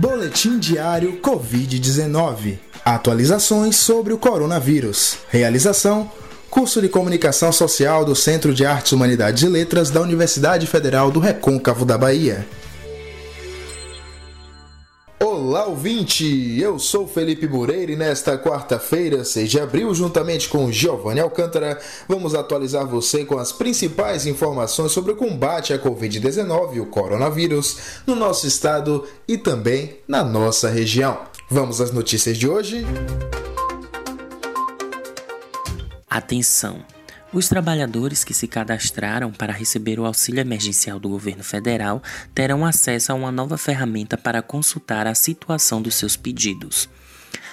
Boletim Diário Covid-19. Atualizações sobre o coronavírus. Realização: Curso de Comunicação Social do Centro de Artes, Humanidades e Letras da Universidade Federal do Recôncavo da Bahia. Olá, ouvinte! Eu sou Felipe Moreira e nesta quarta-feira, 6 de abril, juntamente com Giovanni Alcântara, vamos atualizar você com as principais informações sobre o combate à Covid-19, o coronavírus, no nosso estado e também na nossa região. Vamos às notícias de hoje? Atenção! Os trabalhadores que se cadastraram para receber o auxílio emergencial do governo federal terão acesso a uma nova ferramenta para consultar a situação dos seus pedidos.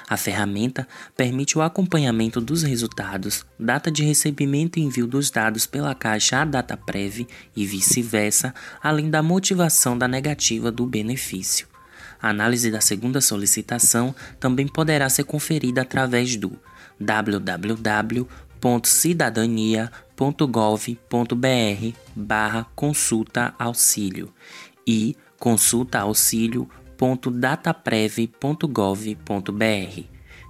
A ferramenta permite o acompanhamento dos resultados, data de recebimento e envio dos dados pela Caixa à data prévia e vice-versa, além da motivação da negativa do benefício. A análise da segunda solicitação também poderá ser conferida através do www www.cidadania.gov.br barra consulta auxílio e consultaauxílio.dataprev.gov.br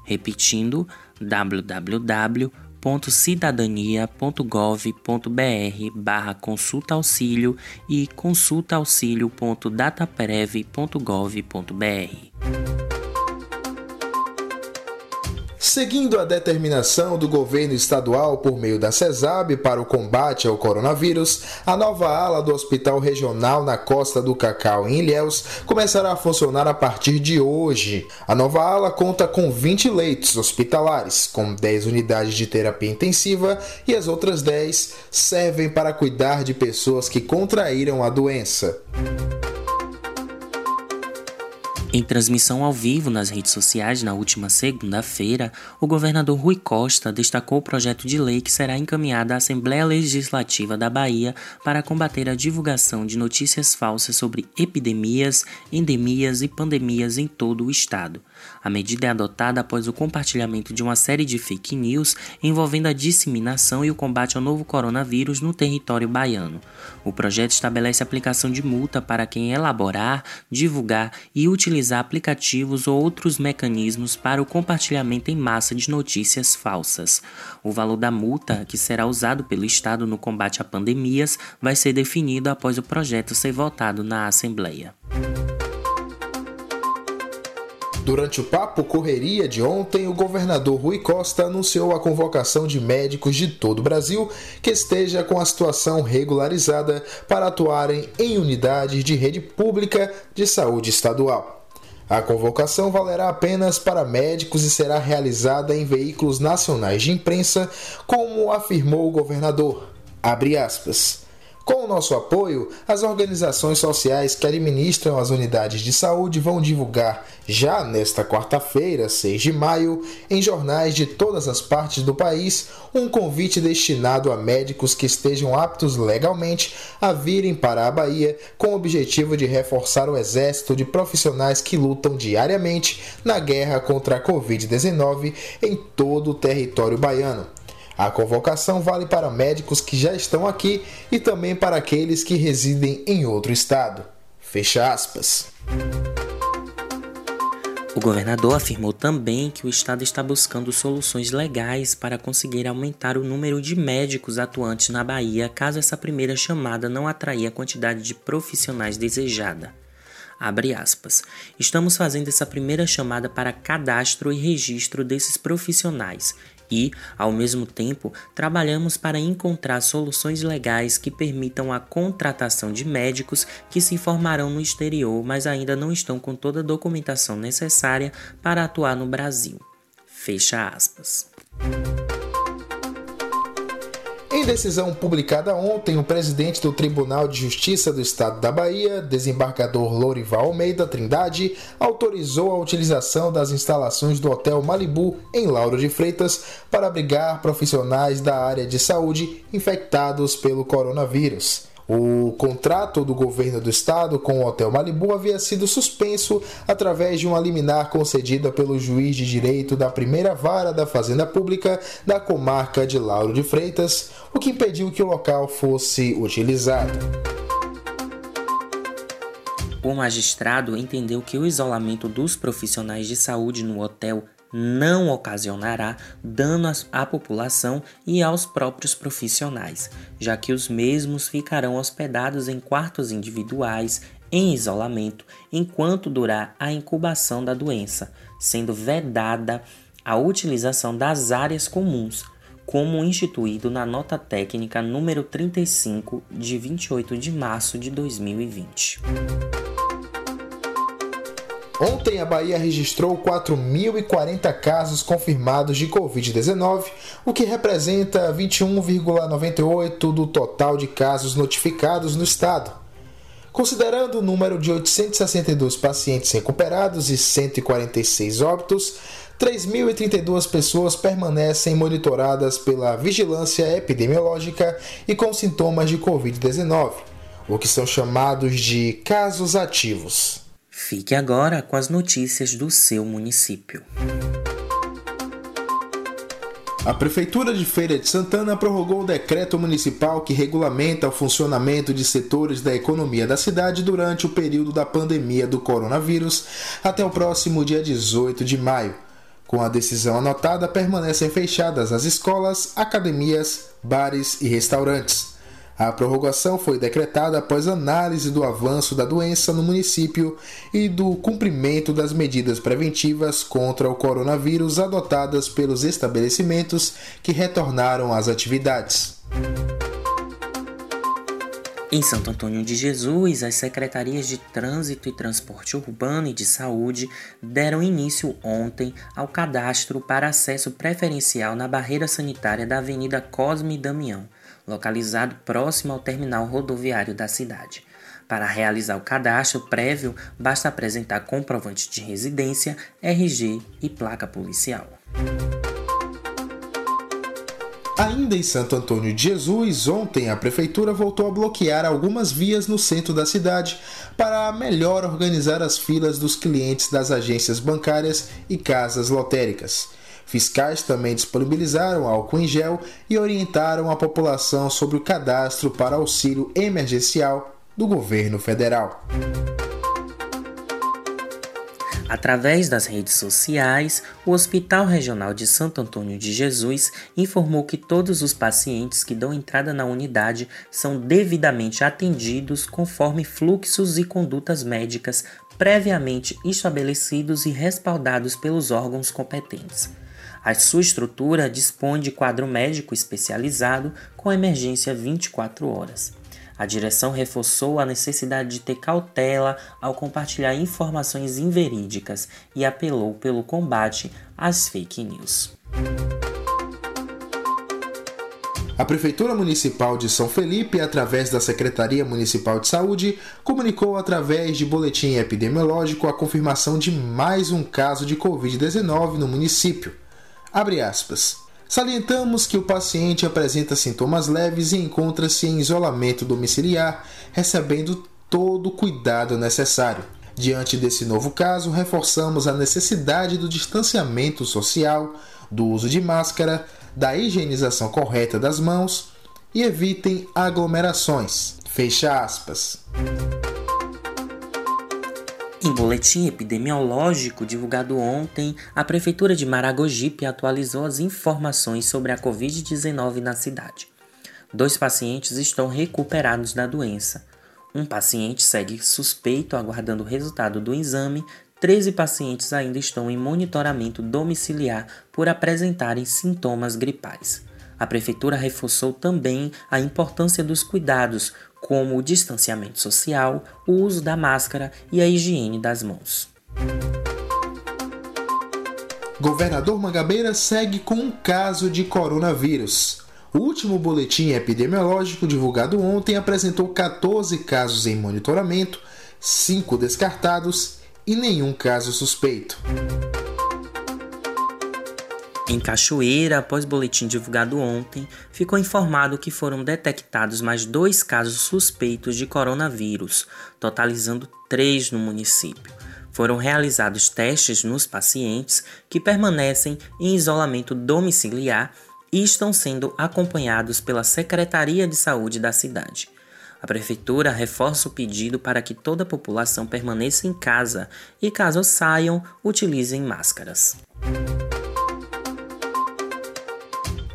repetindo www.cidadania.gov.br barra consulta auxílio e consultaauxílio.dataprev.gov.br Seguindo a determinação do governo estadual por meio da CESAB para o combate ao coronavírus, a nova ala do Hospital Regional na Costa do Cacau, em Ilhéus, começará a funcionar a partir de hoje. A nova ala conta com 20 leitos hospitalares, com 10 unidades de terapia intensiva e as outras 10 servem para cuidar de pessoas que contraíram a doença. Em transmissão ao vivo nas redes sociais na última segunda-feira, o governador Rui Costa destacou o projeto de lei que será encaminhado à Assembleia Legislativa da Bahia para combater a divulgação de notícias falsas sobre epidemias, endemias e pandemias em todo o estado. A medida é adotada após o compartilhamento de uma série de fake news envolvendo a disseminação e o combate ao novo coronavírus no território baiano. O projeto estabelece aplicação de multa para quem elaborar, divulgar e utilizar aplicativos ou outros mecanismos para o compartilhamento em massa de notícias falsas. O valor da multa, que será usado pelo Estado no combate a pandemias, vai ser definido após o projeto ser votado na Assembleia. Durante o papo correria de ontem, o governador Rui Costa anunciou a convocação de médicos de todo o Brasil que esteja com a situação regularizada para atuarem em unidades de rede pública de saúde estadual. A convocação valerá apenas para médicos e será realizada em veículos nacionais de imprensa, como afirmou o governador. Abre aspas. Com o nosso apoio, as organizações sociais que administram as unidades de saúde vão divulgar, já nesta quarta-feira, 6 de maio, em jornais de todas as partes do país, um convite destinado a médicos que estejam aptos legalmente a virem para a Bahia com o objetivo de reforçar o exército de profissionais que lutam diariamente na guerra contra a Covid-19 em todo o território baiano. A convocação vale para médicos que já estão aqui e também para aqueles que residem em outro estado. Fecha aspas. O governador afirmou também que o estado está buscando soluções legais para conseguir aumentar o número de médicos atuantes na Bahia caso essa primeira chamada não atrair a quantidade de profissionais desejada. Abre aspas. Estamos fazendo essa primeira chamada para cadastro e registro desses profissionais e, ao mesmo tempo, trabalhamos para encontrar soluções legais que permitam a contratação de médicos que se formarão no exterior, mas ainda não estão com toda a documentação necessária para atuar no Brasil. Fecha aspas. Em decisão publicada ontem, o presidente do Tribunal de Justiça do Estado da Bahia, desembargador Lorival Almeida Trindade, autorizou a utilização das instalações do Hotel Malibu em Lauro de Freitas para abrigar profissionais da área de saúde infectados pelo coronavírus. O contrato do governo do estado com o Hotel Malibu havia sido suspenso através de uma liminar concedida pelo juiz de direito da primeira vara da Fazenda Pública da comarca de Lauro de Freitas, o que impediu que o local fosse utilizado. O magistrado entendeu que o isolamento dos profissionais de saúde no hotel não ocasionará dano à população e aos próprios profissionais, já que os mesmos ficarão hospedados em quartos individuais em isolamento enquanto durar a incubação da doença, sendo vedada a utilização das áreas comuns, como instituído na nota técnica número 35 de 28 de março de 2020. Ontem, a Bahia registrou 4.040 casos confirmados de Covid-19, o que representa 21,98% do total de casos notificados no estado. Considerando o número de 862 pacientes recuperados e 146 óbitos, 3.032 pessoas permanecem monitoradas pela vigilância epidemiológica e com sintomas de Covid-19, o que são chamados de casos ativos. Fique agora com as notícias do seu município. A Prefeitura de Feira de Santana prorrogou o decreto municipal que regulamenta o funcionamento de setores da economia da cidade durante o período da pandemia do coronavírus até o próximo dia 18 de maio. Com a decisão anotada, permanecem fechadas as escolas, academias, bares e restaurantes. A prorrogação foi decretada após análise do avanço da doença no município e do cumprimento das medidas preventivas contra o coronavírus adotadas pelos estabelecimentos que retornaram às atividades. Em Santo Antônio de Jesus, as secretarias de Trânsito e Transporte Urbano e de Saúde deram início ontem ao cadastro para acesso preferencial na barreira sanitária da Avenida Cosme Damião localizado próximo ao terminal rodoviário da cidade. Para realizar o cadastro prévio, basta apresentar comprovante de residência, RG e placa policial. Ainda em Santo Antônio de Jesus, ontem a prefeitura voltou a bloquear algumas vias no centro da cidade para melhor organizar as filas dos clientes das agências bancárias e casas lotéricas. Fiscais também disponibilizaram álcool em gel e orientaram a população sobre o cadastro para auxílio emergencial do governo federal. Através das redes sociais, o Hospital Regional de Santo Antônio de Jesus informou que todos os pacientes que dão entrada na unidade são devidamente atendidos conforme fluxos e condutas médicas previamente estabelecidos e respaldados pelos órgãos competentes. A sua estrutura dispõe de quadro médico especializado com emergência 24 horas. A direção reforçou a necessidade de ter cautela ao compartilhar informações inverídicas e apelou pelo combate às fake news. A Prefeitura Municipal de São Felipe, através da Secretaria Municipal de Saúde, comunicou através de boletim epidemiológico a confirmação de mais um caso de Covid-19 no município. Abre aspas. Salientamos que o paciente apresenta sintomas leves e encontra-se em isolamento domiciliar, recebendo todo o cuidado necessário. Diante desse novo caso, reforçamos a necessidade do distanciamento social, do uso de máscara, da higienização correta das mãos e evitem aglomerações. Fecha aspas. Boletim epidemiológico divulgado ontem, a Prefeitura de Maragogipe atualizou as informações sobre a Covid-19 na cidade. Dois pacientes estão recuperados da doença. Um paciente segue suspeito aguardando o resultado do exame. 13 pacientes ainda estão em monitoramento domiciliar por apresentarem sintomas gripais. A Prefeitura reforçou também a importância dos cuidados como o distanciamento social, o uso da máscara e a higiene das mãos. Governador Mangabeira segue com um caso de coronavírus. O último boletim epidemiológico divulgado ontem apresentou 14 casos em monitoramento, 5 descartados e nenhum caso suspeito. Em Cachoeira, após boletim divulgado ontem, ficou informado que foram detectados mais dois casos suspeitos de coronavírus, totalizando três no município. Foram realizados testes nos pacientes que permanecem em isolamento domiciliar e estão sendo acompanhados pela Secretaria de Saúde da cidade. A prefeitura reforça o pedido para que toda a população permaneça em casa e, caso saiam, utilizem máscaras.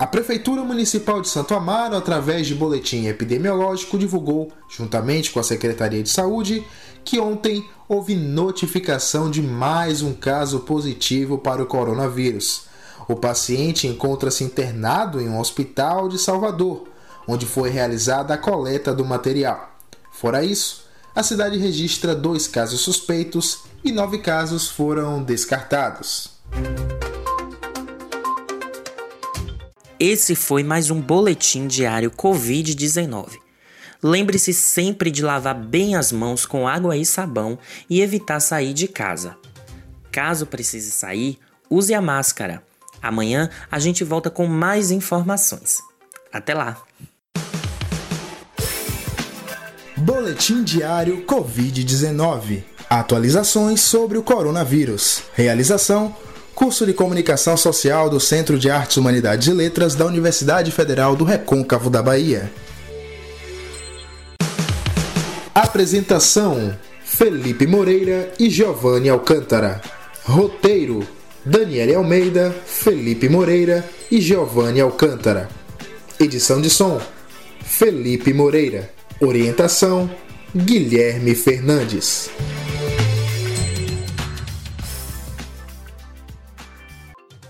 A Prefeitura Municipal de Santo Amaro, através de boletim epidemiológico, divulgou, juntamente com a Secretaria de Saúde, que ontem houve notificação de mais um caso positivo para o coronavírus. O paciente encontra-se internado em um hospital de Salvador, onde foi realizada a coleta do material. Fora isso, a cidade registra dois casos suspeitos e nove casos foram descartados. Esse foi mais um boletim diário Covid-19. Lembre-se sempre de lavar bem as mãos com água e sabão e evitar sair de casa. Caso precise sair, use a máscara. Amanhã a gente volta com mais informações. Até lá! Boletim Diário Covid-19 Atualizações sobre o coronavírus. Realização curso de Comunicação Social do Centro de Artes, Humanidades e Letras da Universidade Federal do Recôncavo da Bahia. Apresentação: Felipe Moreira e Giovanni Alcântara. Roteiro: Daniele Almeida, Felipe Moreira e Giovanni Alcântara. Edição de som: Felipe Moreira. Orientação: Guilherme Fernandes.